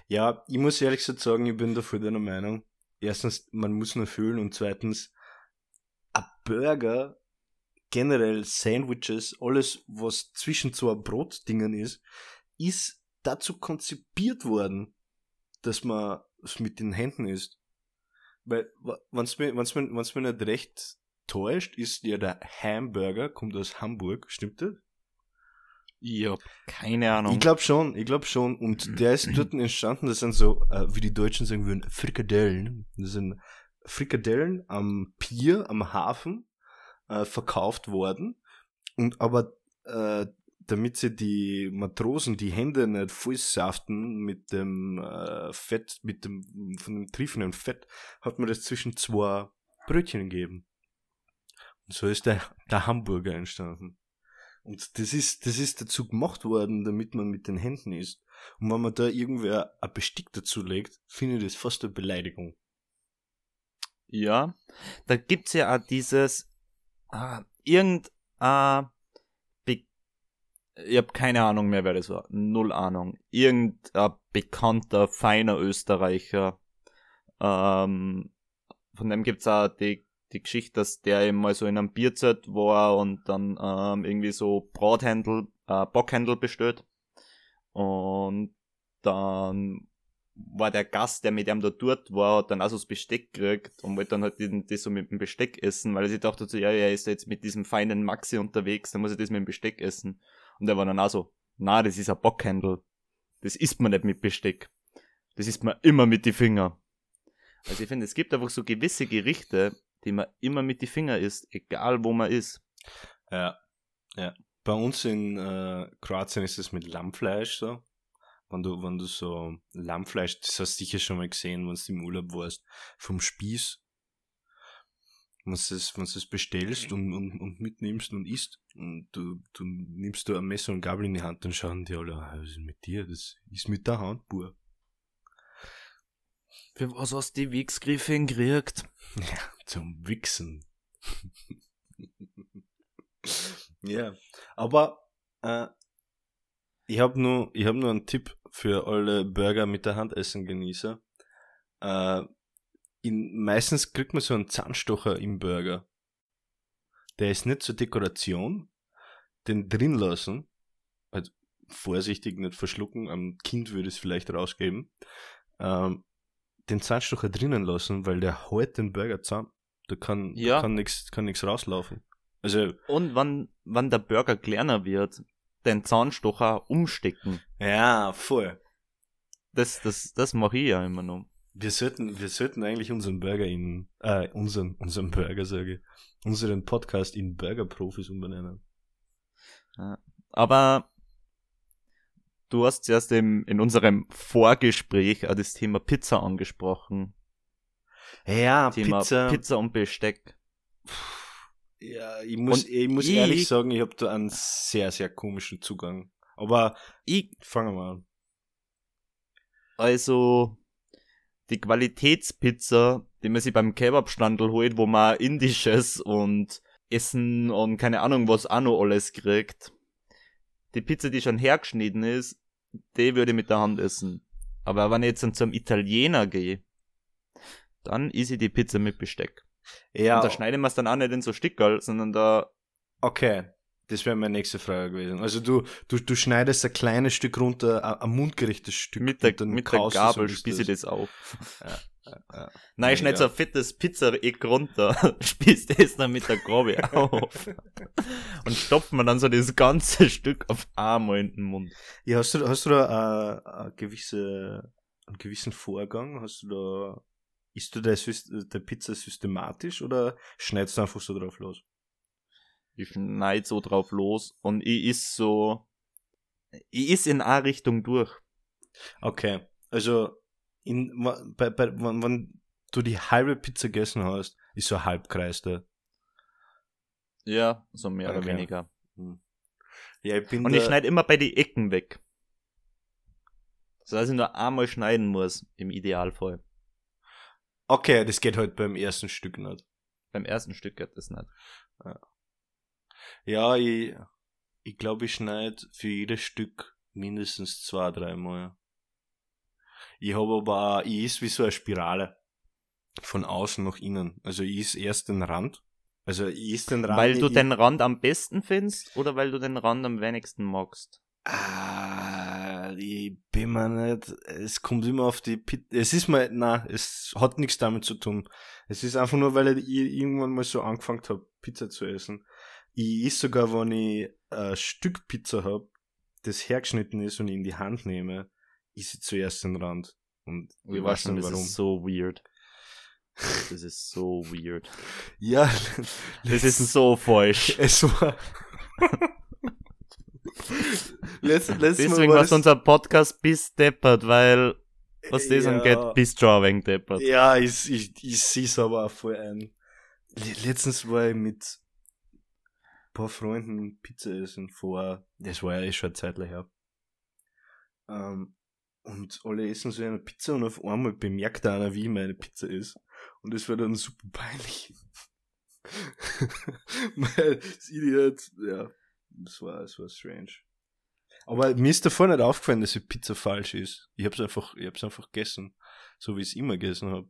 Ja, ich muss ehrlich gesagt sagen, ich bin dafür deiner Meinung. Erstens, man muss nur fühlen und zweitens, ein Burger, generell Sandwiches, alles, was zwischen zwei Brotdingen ist, ist dazu konzipiert worden, dass man es mit den Händen isst. Weil, wenn es mir, wenn's mir, wenn's mir nicht recht täuscht, ist ja der Hamburger, kommt aus Hamburg, stimmt das? Ich hab keine Ahnung. Ich glaube schon, ich glaube schon. Und der ist dort entstanden, das sind so, äh, wie die Deutschen sagen würden, Frikadellen. Das sind Frikadellen am Pier, am Hafen, äh, verkauft worden. Und aber, äh, damit sie die Matrosen die Hände nicht vollsaften mit dem äh, Fett, mit dem, von dem triefenden Fett, hat man das zwischen zwei Brötchen gegeben. So ist der, der Hamburger entstanden. Und das ist, das ist dazu gemacht worden, damit man mit den Händen isst. Und wenn man da irgendwer ein Bestick dazu legt, finde ich das fast eine Beleidigung. Ja, da gibt's ja auch dieses, ah, irgend, ah, be ich hab keine Ahnung mehr, wer das war, null Ahnung. Irgendein bekannter, feiner Österreicher, ähm, von dem gibt's auch die, die Geschichte, dass der eben mal so in einem Bierzelt war und dann ähm, irgendwie so Brathändel, äh, Bockhändel bestellt. Und dann war der Gast, der mit ihm da dort war, hat dann auch so das Besteck gekriegt und wollte dann halt das so mit dem Besteck essen, weil er sich dachte so, ja, er ist jetzt mit diesem feinen Maxi unterwegs, dann muss er das mit dem Besteck essen. Und der war dann auch so, na, das ist ein Bockhändel. Das isst man nicht mit Besteck. Das isst man immer mit die Finger. Also ich finde, es gibt einfach so gewisse Gerichte, die man immer mit die Finger isst, egal wo man ist. Ja. Ja. Bei uns in äh, Kroatien ist es mit Lammfleisch so. Wenn du, wenn du so Lammfleisch, das hast du sicher schon mal gesehen, wenn du im Urlaub warst, vom Spieß. Wenn du es, wenn du es bestellst und, und, und mitnimmst und isst, und du, du nimmst du ein Messer und Gabel in die Hand, dann schauen die alle, "Ah, was ist mit dir? Das ist mit der Hand, Bur. Für was hast du die Wichsgriffin gekriegt? Zum Wichsen. ja, aber äh, ich habe nur, ich hab nur einen Tipp für alle Burger mit der Hand essen Genießer. Äh, in, meistens kriegt man so einen Zahnstocher im Burger. Der ist nicht zur Dekoration. Den drin lassen. Also vorsichtig nicht verschlucken. Am Kind würde es vielleicht rausgeben. Ähm, den Zahnstocher drinnen lassen, weil der hält den Burger zusammen. Da kann, Ja. da kann nichts kann nix rauslaufen. Also, Und wann, wann der Burger kleiner wird, den Zahnstocher umstecken. ja, voll. Das, das, das mache ich ja immer noch. Wir sollten, wir sollten eigentlich unseren Burger in, äh, unseren, unseren Burger, sage ich, unseren Podcast in Burger-Profis umbenennen. Aber du hast erst im, in unserem Vorgespräch auch das Thema Pizza angesprochen. Ja, Thema Pizza. Pizza und Besteck. Ja, ich muss, Und ich muss ich- ehrlich sagen, ich habe da einen sehr, sehr komischen Zugang. Aber Ich, fangen wir mal an. also, die Qualitätspizza, die man sich beim Kebabstandel holt, wo man indisches und Essen und keine Ahnung was auch noch alles kriegt. Die Pizza, die schon hergeschnitten ist, die würde ich mit der Hand essen. Aber wenn ich jetzt dann zum Italiener gehe, dann isse ich die Pizza mit Besteck. Ja, Und da schneiden wir es dann auch nicht in so Stickerl, sondern da, okay. Das wäre meine nächste Frage gewesen. Also du, du, du schneidest ein kleines Stück runter, ein, mundgerechtes Stück. mit der, mit der Gabel spieße ich das auf. ja. Nein, ich schneide so ein fettes Pizza-Eck runter, spieß das dann mit der Gabel auf und stopft mir dann so das ganze Stück auf einmal in den Mund. Ja, hast du, hast du da äh, eine gewisse, einen gewissen Vorgang? Hast du da, isst du der, Sys- der Pizza systematisch oder schneidest du einfach so drauf los? Ich schneid so drauf los und ich is so, ich is in eine Richtung durch. Okay, also in, bei, bei, wenn, wenn du die halbe Pizza gegessen hast, ist so ein Halbkreis da. Ja, so mehr oder Okay. weniger. Ja, ich bin Und ich schneide immer bei die Ecken weg. So dass ich nur einmal schneiden muss, im Idealfall. Okay, das geht halt beim ersten Stück nicht. Beim ersten Stück geht das nicht. Ja, ich, ich glaube, ich schneide für jedes Stück mindestens zwei, dreimal. Ich habe aber ich ist wie so eine Spirale. Von außen nach innen. Also ich ist erst den Rand. Also ich ist den Rand. weil du den Rand am besten findest oder weil du den Rand am wenigsten magst? Ah, ich bin mir nicht, es kommt immer auf die Pizza, es ist mal, na, es hat nichts damit zu tun. Es ist einfach nur, weil ich irgendwann mal so angefangen habe, Pizza zu essen. Ich is sogar, wenn ich ein Stück Pizza hab, das hergeschnitten ist und ich in die Hand nehme, ich zuerst den Rand. Und ich, Ich weiß nicht das warum. ist so weird. Das ist so weird. Ja, Das ist so falsch. es war. Letzt, letztes Mal Deswegen war das- unser Podcast bis deppert, weil was das Ja. angeht, bist du auch ein deppert. Ja, ich, ich, ich sehe es aber auch voll ein. Le- Letztens war ich mit ein paar Freunden Pizza essen vor, das war ja eh schon eine Zeit lang her. Ähm, und alle essen so eine Pizza und auf einmal bemerkt einer, wie meine Pizza ist. Und das war dann super peinlich. Weil das Idiot, ja, das war, das war strange. Aber mir ist davor nicht aufgefallen, dass die Pizza falsch ist. Ich hab's einfach, ich hab's einfach gegessen. So wie ich es immer gegessen hab.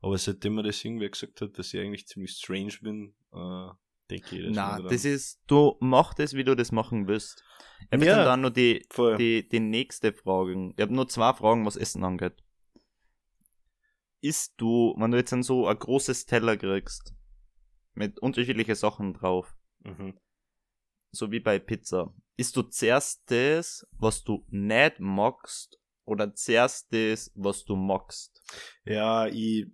Aber seitdem mir das irgendwer gesagt hat, dass ich eigentlich ziemlich strange bin, äh, denke ich das Na, das ist, du mach das, wie du das machen willst. Ich habe Ja. dann noch die, Voll. die, die nächste Frage. Ich habe nur zwei Fragen, was Essen angeht. Isst du, wenn du jetzt dann so ein großes Teller kriegst, mit unterschiedlichen Sachen drauf, Mhm. so wie bei Pizza, isst du zuerst das, was du nicht magst, oder zuerst das, was du magst? Ja, ich,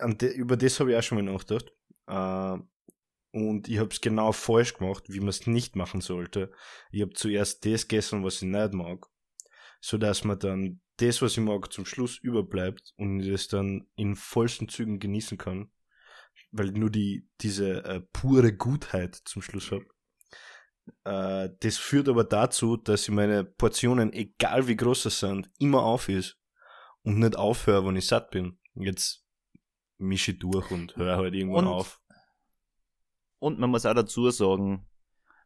de, über das habe ich auch schon mal nachgedacht. Äh, und ich habe es genau falsch gemacht, wie man es nicht machen sollte. Ich habe zuerst das gegessen, was ich nicht mag, so dass man dann das, was ich mag, zum Schluss überbleibt und ich das dann in vollsten Zügen genießen kann, weil ich nur die diese äh, pure Gutheit zum Schluss habe. Äh, das führt aber dazu, dass ich meine Portionen, egal wie groß sie sind, immer auf ist und nicht aufhöre, wenn ich satt bin. Jetzt mische ich durch und höre halt irgendwann Und- auf. Und man muss auch dazu sagen,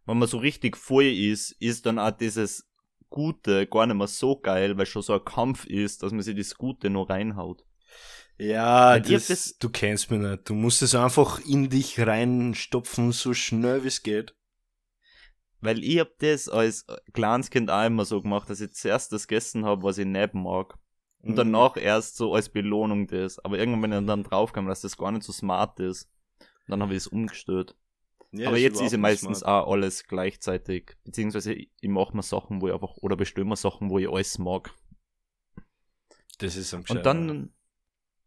wenn man so richtig voll ist, ist dann auch dieses Gute gar nicht mehr so geil, weil schon so ein Kampf ist, dass man sich das Gute noch reinhaut. Ja, das, das- du kennst mich nicht. Du musst es einfach in dich reinstopfen, so schnell wie es geht. Weil ich hab das als kleines Kind auch immer so gemacht, dass ich zuerst das gegessen habe, was ich nicht mag. Und Mhm. danach erst so als Belohnung das. Aber irgendwann bin ich dann draufgekommen, dass das gar nicht so smart ist. Dann habe ich es umgestellt. Ja, Aber jetzt ist ja meistens smart. auch alles gleichzeitig. Beziehungsweise ich, mache mir Sachen, wo ich einfach, oder bestelle mir Sachen, wo ich alles mag. Das ist am Und dann,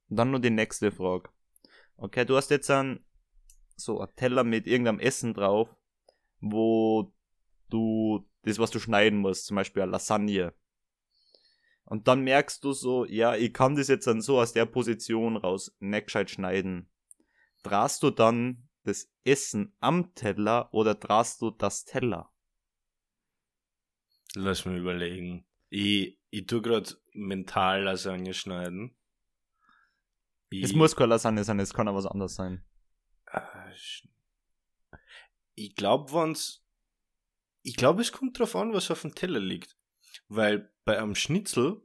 dann nur die nächste Frage. Okay, du hast jetzt einen, so ein Teller mit irgendeinem Essen drauf, wo du das, was du schneiden musst, zum Beispiel eine Lasagne. Und dann merkst du so, ja, ich kann das jetzt dann so aus der Position raus nicht gescheit schneiden. Drast du dann das Essen am Teller oder drast du das Teller? Lass mich überlegen. Ich, ich tu grad mental Lasagne schneiden. Ich, Es muss keine Lasagne sein, es kann auch was anderes sein. Sch- Ich glaube, wenn's. Ich glaube, es kommt drauf an, was auf dem Teller liegt. Weil bei einem Schnitzel,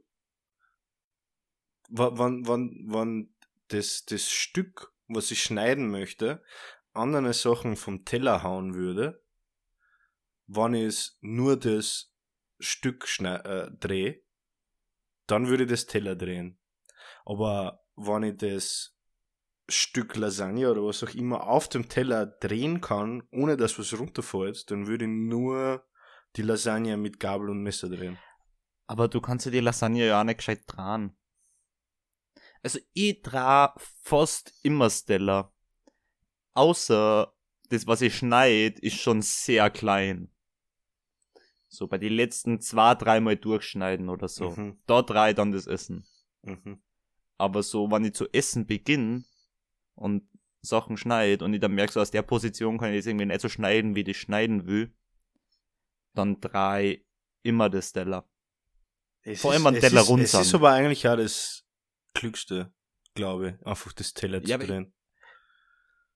wa- wann, wann, wann das, das Stück, was ich schneiden möchte, andere Sachen vom Teller hauen würde, wenn ich nur das Stück äh, drehe, dann würde ich das Teller drehen. Aber wenn ich das Stück Lasagne oder was auch immer auf dem Teller drehen kann, ohne dass was runterfällt, dann würde ich nur die Lasagne mit Gabel und Messer drehen. Aber du kannst ja die Lasagne ja auch nicht gescheit dran. Also ich trage fast immer Stella. Außer das, was ich schneid, ist schon sehr klein. So bei den letzten zwei, dreimal durchschneiden oder so. Mhm, Da drei dann das Essen. mhm. Aber so, wenn ich zu essen beginne und Sachen schneide und ich dann merke, so aus der Position kann ich das irgendwie nicht so schneiden, wie ich schneiden will, dann drei immer das Teller. Es Vor allem an Teller rund Es ist aber eigentlich auch das Klügste, glaube ich, einfach das Teller zu Ja, aber- drehen.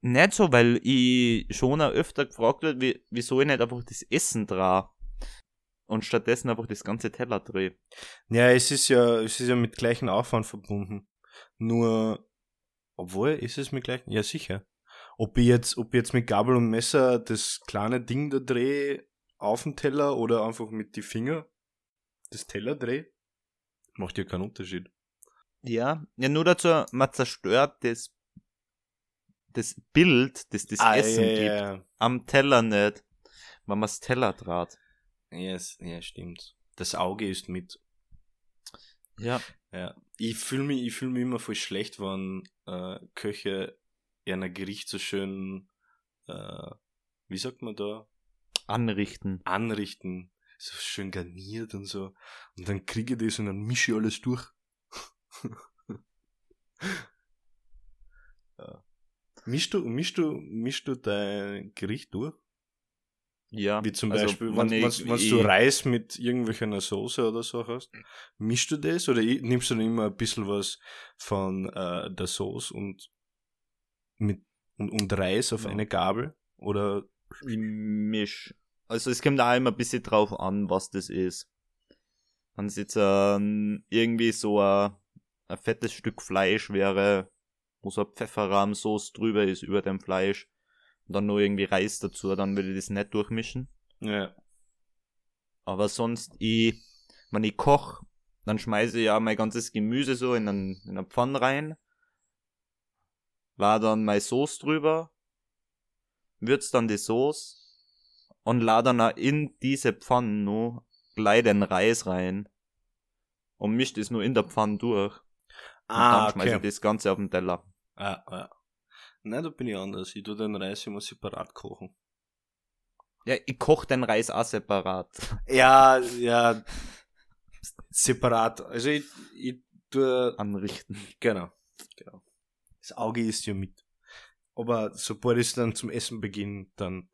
Nicht so, weil ich schon auch öfter gefragt wird, wie, wieso ich nicht einfach das Essen dra und stattdessen einfach das ganze Teller drehe. Ja, es ist ja, es ist ja mit gleichem Aufwand verbunden. Nur, obwohl, ist es mit gleichem? Ja, sicher. Ob ich jetzt, ob ich jetzt mit Gabel und Messer das kleine Ding da drehe auf den Teller oder einfach mit die Finger das Teller drehe, macht ja keinen Unterschied. Ja, ja, nur dazu, man zerstört das, das Bild, das das Ah, Essen ja, gibt, ja, am Teller nicht, wenn man das Teller draht. ja. Yes, ja, stimmt. Das Auge ist mit. Ja. Ja. Ich fühle mich, ich fühl mich immer voll schlecht, wenn äh, Köche ein Gericht so schön, äh, wie sagt man da, Anrichten. anrichten, so schön garniert und so. Und dann kriege ich das und dann mische ich alles durch. ja. Mischst du, mischst du, mischst du dein Gericht durch? Ja. Wie zum also, Beispiel, wenn ich- wenn, wenn ich- du Reis mit irgendwelcher Soße oder so hast, mischst du das oder nimmst du dann immer ein bisschen was von äh, der Soße und mit und, und Reis auf Ja. eine Gabel? Oder Ich misch. Also es kommt auch immer ein bisschen drauf an, was das ist. Wenn es jetzt ähm, irgendwie so ein, ein fettes Stück Fleisch wäre, wo so ein Pfefferrahmsoße drüber ist über dem Fleisch und dann nur irgendwie Reis dazu, dann würde ich das nicht durchmischen. ja. Aber sonst, ich, wenn ich koch, dann schmeiße ich ja mein ganzes Gemüse so in einen, in eine Pfanne rein, war dann meine Soße drüber, würz dann die Soße und lade dann auch in diese Pfanne nur gleich den Reis rein und mischt es nur in der Pfanne durch. Und Ah, dann schmeiße okay. ich das Ganze auf den Teller. Ah, ja. Nein, da bin ich anders. Ich tue den Reis immer separat kochen. Ja, ich koche den Reis auch separat. Ja, ja. Separat. Also ich, ich tue. Anrichten. Genau. Genau. Das Auge ist ja mit. Aber sobald ich dann zum Essen beginne, dann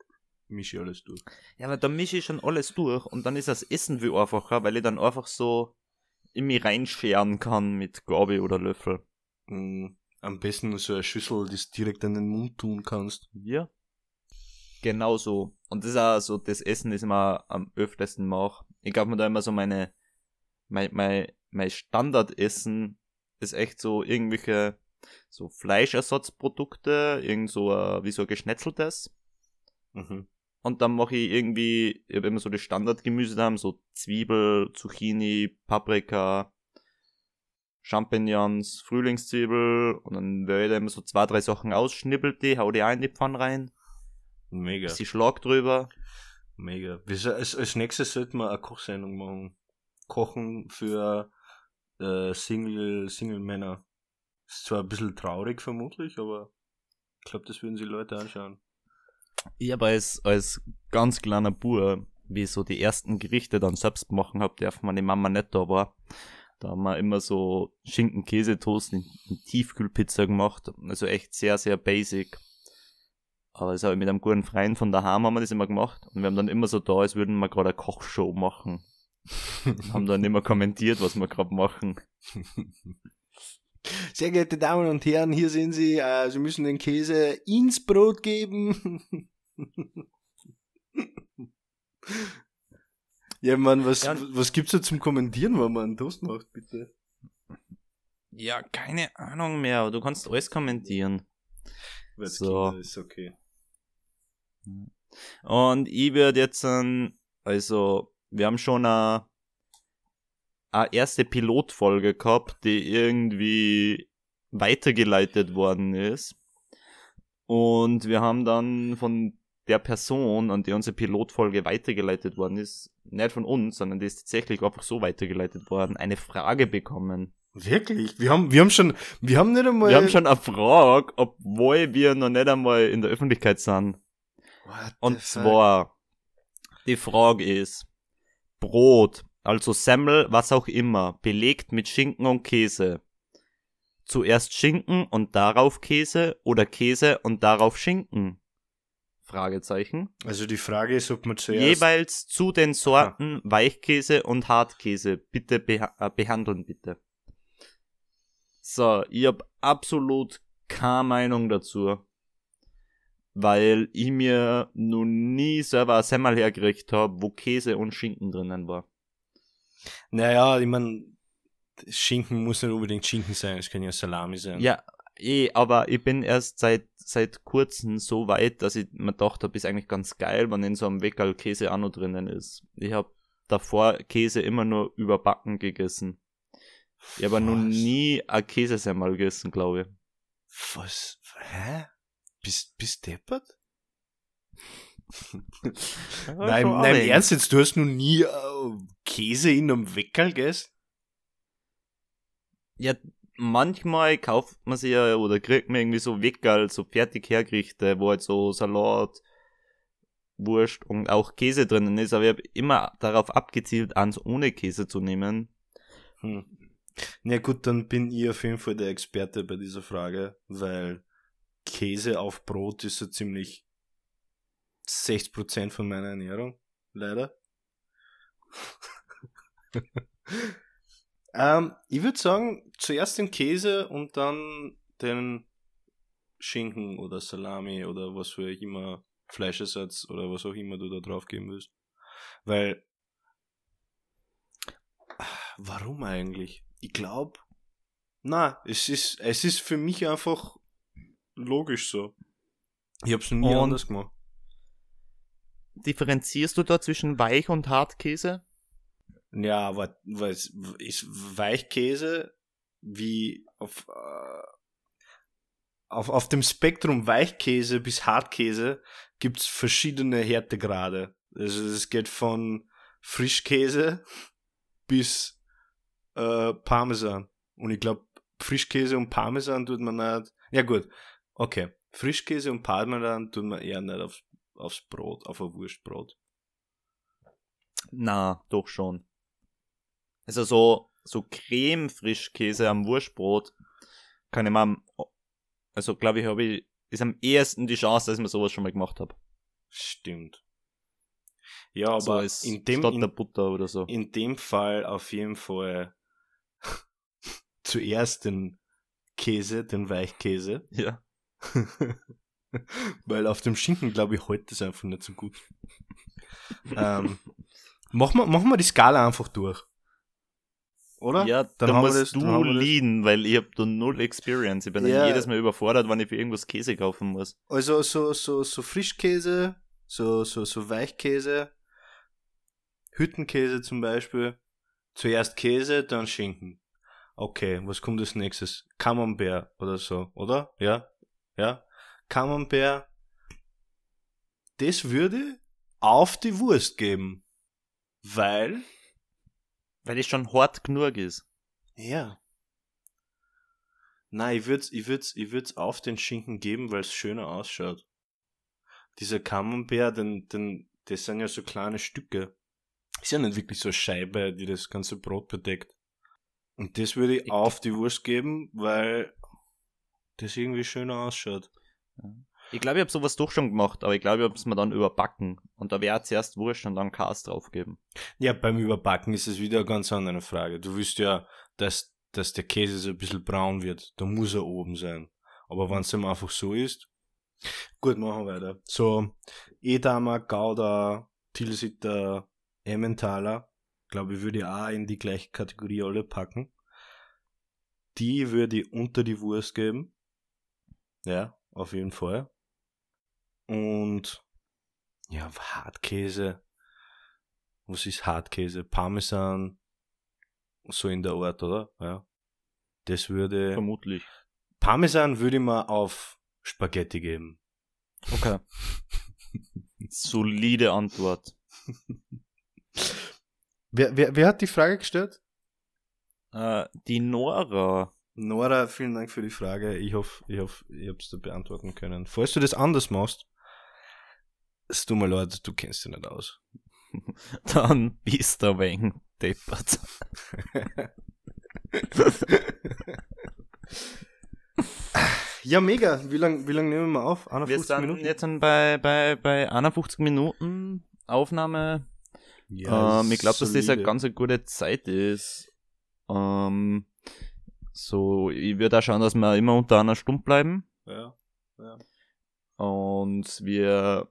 mische ich alles durch. Ja, aber dann mische ich schon alles durch und dann ist das Essen viel einfacher, weil ich dann einfach so in mich reinscheren kann mit Gabel oder Löffel. Mm, am besten so eine Schüssel, die du direkt in den Mund tun kannst. Ja. Genau so. Und das ist auch so das Essen, das ich mir am öftesten mache. Ich glaube mir da immer so meine, mein, mein, mein Standardessen ist echt so irgendwelche so Fleischersatzprodukte, irgend so wie so ein geschnetzeltes. Mhm. Und dann mache ich irgendwie, ich habe immer so die Standardgemüse da, so Zwiebel, Zucchini, Paprika, Champignons, Frühlingszwiebel und dann werde ich da immer so zwei, drei Sachen ausschnippelt die, hau die auch in die Pfanne rein, Mega. bisschen Schlag drüber. Mega. Als, als nächstes sollten wir eine Kochsendung machen. Kochen für äh, Single, Single Männer. Ist zwar ein bisschen traurig vermutlich, aber ich glaube, das würden sich Leute anschauen. Ich habe als, als ganz kleiner Bub, wie ich so die ersten Gerichte dann selbst machen hab, darf meine Mama nicht da war. Da haben wir immer so Schinken-Käsetoast in, in Tiefkühlpizza gemacht. Also echt sehr, sehr basic. Aber das habe ich mit einem guten Freund von daheim haben wir das immer gemacht. Und wir haben dann immer so da, als würden wir gerade eine Kochshow machen. haben dann immer kommentiert, was wir gerade machen. Sehr geehrte Damen und Herren, hier sind Sie. Äh, Sie müssen den Käse ins Brot geben. ja, Mann, was, Ja. was gibt's da zum Kommentieren, wenn man einen Toast macht, bitte? Ja, keine Ahnung mehr, aber du kannst alles kommentieren. Weil's So. Kinder ist okay. Und ich würde jetzt, also, wir haben schon eine, eine erste Pilotfolge gehabt, die irgendwie weitergeleitet worden ist. Und wir haben dann von der Person, an die unsere Pilotfolge weitergeleitet worden ist, nicht von uns, sondern die ist tatsächlich einfach so weitergeleitet worden, eine Frage bekommen. Wirklich? Wir haben, wir haben schon, wir haben nicht einmal. Wir haben schon eine Frage, obwohl wir noch nicht einmal in der Öffentlichkeit sind. What the Und zwar, die Frage ist, Brot, also Semmel, was auch immer, belegt mit Schinken und Käse. zuerst Schinken und darauf Käse oder Käse und darauf Schinken? Fragezeichen. Also die Frage ist, ob man zuerst. Jeweils zu den Sorten Weichkäse und Hartkäse. Bitte beha äh, behandeln, bitte. So, ich hab absolut keine Meinung dazu. Weil ich mir noch nie selber ein Semmel hergekriegt habe, wo Käse und Schinken drinnen war. Naja, ich mein, Schinken muss nicht unbedingt Schinken sein, es kann ja Salami sein. Ja, eh, aber ich bin erst seit, seit kurzem so weit, dass ich mir gedacht habe, ist eigentlich ganz geil, wenn in so einem Weckerl Käse auch noch drinnen ist. Ich habe davor Käse immer nur überbacken gegessen. Ich habe noch nie ein Käsesemmel gegessen, glaube ich. Was? Hä? Bist, bist deppert? Nein, nein, im Ernst jetzt, du hast noch nie äh, Käse in einem Weckerl gegessen? Ja, manchmal kauft man sich ja oder kriegt man irgendwie so Weckerl, so fertig hergerichtet, wo halt so Salat, Wurst und auch Käse drinnen ist, aber ich habe immer darauf abgezielt, eins ohne Käse zu nehmen. Hm. Na gut, dann bin ich auf jeden Fall der Experte bei dieser Frage, weil Käse auf Brot ist so ziemlich 60% von meiner Ernährung, leider. ähm, ich würde sagen, zuerst den Käse und dann den Schinken oder Salami oder was für immer Fleischersatz oder was auch immer du da drauf geben willst. Weil Warum eigentlich? Ich glaube, na, es ist, es ist für mich einfach logisch so. Ich hab's noch nie Und- anders gemacht. Differenzierst du da zwischen Weich- und Hartkäse? Ja, aber was ist Weichkäse wie auf, äh, auf, auf dem Spektrum Weichkäse bis Hartkäse gibt's verschiedene Härtegrade. Also es geht von Frischkäse bis äh, Parmesan. Und ich glaube, Frischkäse und Parmesan tut man nicht. Ja gut, okay. Frischkäse und Parmesan tut man eher nicht aufs, aufs Brot, auf ein Wurstbrot. Na, doch schon. Also so, so Creme-Frischkäse am Wurstbrot kann ich mal, also glaube ich, habe ich, ist am ehesten die Chance, dass ich mir sowas schon mal gemacht habe. Stimmt. Ja, aber so als in, dem, statt der in, Butter oder so. in dem Fall auf jeden Fall zuerst den Käse, den Weichkäse. Ja. Weil auf dem Schinken, glaube ich, heute ist einfach nicht so gut. ähm, machen, wir, machen wir die Skala einfach durch. Oder? Ja, Dann da haben wir musst das- du dann leaden, weil ich hab da null Experience. Ich bin Ja. dann jedes Mal überfordert, wenn ich für irgendwas Käse kaufen muss. Also so, so, so Frischkäse, so, so, so Weichkäse, Hüttenkäse zum Beispiel. Zuerst Käse, dann Schinken. Okay, was kommt als nächstes? Camembert oder so, oder? Ja? Ja? Camembert. Das würde auf die Wurst geben. Weil, Weil es schon hart genug ist. ja. Nein, ich würd's, ich würd's, ich würd's auf den Schinken geben, weil es schöner ausschaut. Dieser Camembert, den, den, das sind ja so kleine Stücke. Ist ja nicht wirklich so eine Scheibe, die das ganze Brot bedeckt. Und das würde ich Ich- auf die Wurst geben, weil das irgendwie schöner ausschaut. Ich glaube, ich habe sowas doch schon gemacht, aber ich glaube, ich habe es mir dann überbacken. Und da wäre zuerst Wurst und dann Kas draufgeben. Ja, beim Überbacken ist es wieder eine ganz andere Frage. Du willst ja, dass, dass der Käse so ein bisschen braun wird. Da muss er oben sein. Aber wenn es ihm einfach so ist. Gut, machen wir weiter. So, Edamer, Gouda, Tilsiter, Emmentaler, glaube ich, würde ich auch in die gleiche Kategorie alle packen. Die würde ich unter die Wurst geben. Ja, auf jeden Fall. Und ja, Hartkäse. Was ist Hartkäse? Parmesan. So in der Art, oder? Ja. Das würde. Vermutlich. Parmesan würde ich mal auf Spaghetti geben. Okay. Solide Antwort. Wer, wer, wer hat die Frage gestellt? Äh, die Nora. Nora, vielen Dank für die Frage. Ich hoffe, ich hoffe, ich habe es dir beantworten können. Falls du das anders machst, es tut mir leid, du kennst dich nicht aus. Dann bist du ein wenig deppert. Ja, mega. Wie lange wie lang nehmen wir auf? Wir 51 sind Minuten? jetzt bei, bei, bei 51 Minuten Aufnahme. Ja, ähm, ich glaube, dass das eine ganz gute Zeit ist. Ähm, so, ich würde auch schauen, dass wir immer unter einer Stunde bleiben. Ja. ja. Und wir,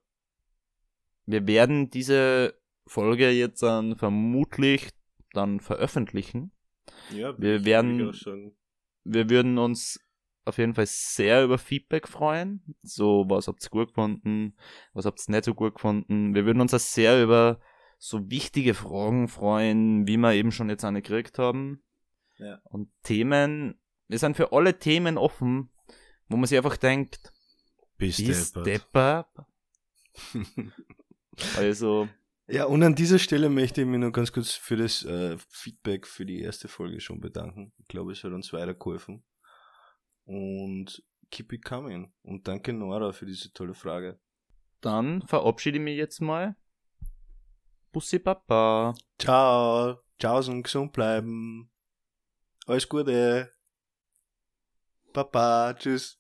wir werden diese Folge jetzt dann vermutlich dann veröffentlichen. Ja, Wir werden-. Wir würden uns auf jeden Fall sehr über Feedback freuen. So, was habt ihr gut gefunden? Was habt ihr nicht so gut gefunden? Wir würden uns auch sehr über so wichtige Fragen freuen, wie wir eben schon jetzt eine gekriegt haben. Ja. Und Themen, wir sind für alle Themen offen, wo man sich einfach denkt, Bis ist deppert. Depper. Also, Ja, und an dieser Stelle möchte ich mich noch ganz kurz für das äh, Feedback für die erste Folge schon bedanken. Ich glaube, es hat uns weitergeholfen. Und keep it coming. Und danke Nora für diese tolle Frage. dann verabschiede ich mich jetzt mal. Bussi Papa. Ciao. Ciao und gesund bleiben. Alles Gute. Papa. Tschüss.